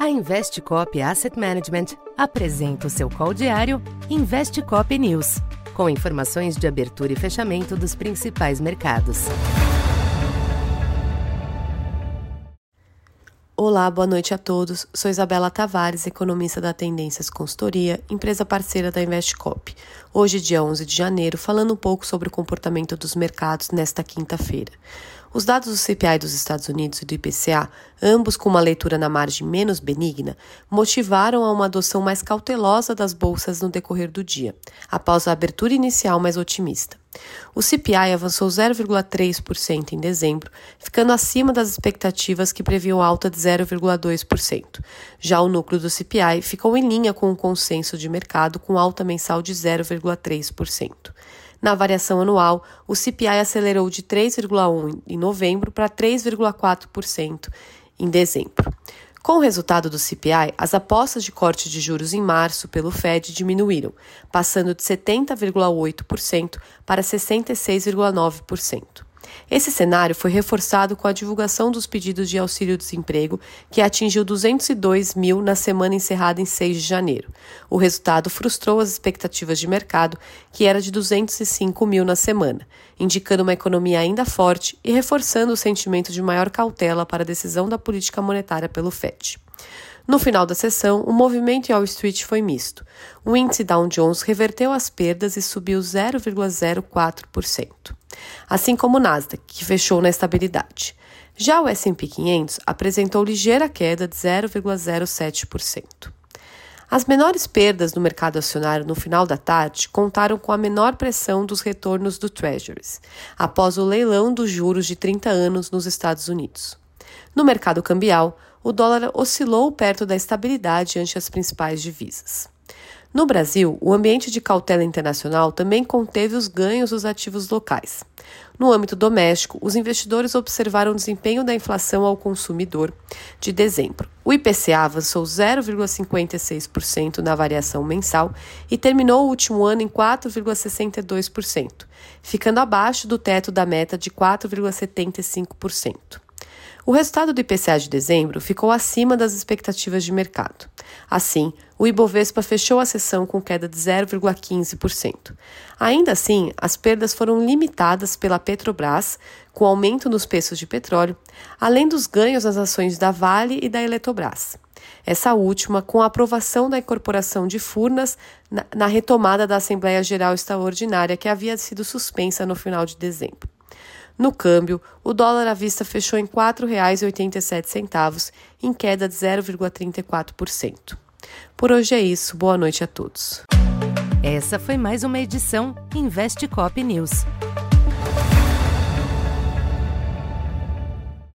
A Investcop Asset Management apresenta o seu call diário Investcop News, com informações de abertura e fechamento dos principais mercados. Olá, boa noite a todos. Sou Isabela Tavares, economista da Tendências Consultoria, empresa parceira da Investcop. Hoje, dia 11 de janeiro, falando um pouco sobre o comportamento dos mercados nesta quinta-feira. Os dados do CPI dos Estados Unidos e do IPCA, ambos com uma leitura na margem menos benigna, motivaram a uma adoção mais cautelosa das bolsas no decorrer do dia, após a abertura inicial mais otimista. O CPI avançou 0,3% em dezembro, ficando acima das expectativas que previam alta de 0,2%. Já o núcleo do CPI ficou em linha com o consenso de mercado, com alta mensal de 0,3%. Na variação anual, o CPI acelerou de 3,1% em novembro para 3,4% em dezembro. Com o resultado do CPI, as apostas de corte de juros em março pelo Fed diminuíram, passando de 70,8% para 66,9%. Esse cenário foi reforçado com a divulgação dos pedidos de auxílio-desemprego, que atingiu 202 mil na semana encerrada em 6 de janeiro. O resultado frustrou as expectativas de mercado, que era de 205 mil na semana, indicando uma economia ainda forte e reforçando o sentimento de maior cautela para a decisão da política monetária pelo FED. No final da sessão, o movimento em Wall Street foi misto. O índice Dow Jones reverteu as perdas e subiu 0,04%, assim como o Nasdaq, que fechou na estabilidade. Já o S&P 500 apresentou ligeira queda de 0,07%. As menores perdas no mercado acionário no final da tarde contaram com a menor pressão dos retornos do Treasuries, após o leilão dos juros de 30 anos nos Estados Unidos. No mercado cambial, o dólar oscilou perto da estabilidade ante as principais divisas. No Brasil, o ambiente de cautela internacional também conteve os ganhos dos ativos locais. No âmbito doméstico, os investidores observaram o desempenho da inflação ao consumidor de dezembro. O IPCA avançou 0,56% na variação mensal e terminou o último ano em 4,62%, ficando abaixo do teto da meta de 4,75%. O resultado do IPCA de dezembro ficou acima das expectativas de mercado. Assim, o Ibovespa fechou a sessão com queda de 0,15%. Ainda assim, as perdas foram limitadas pela Petrobras, com aumento nos preços de petróleo, além dos ganhos nas ações da Vale e da Eletrobras. Essa última, com a aprovação da incorporação de Furnas na, na retomada da Assembleia Geral Extraordinária que havia sido suspensa no final de dezembro. No câmbio, o dólar à vista fechou em R$ 4,87, em queda de 0,34%. Por hoje é isso. Boa noite a todos. Essa foi mais uma edição Investe Cop News.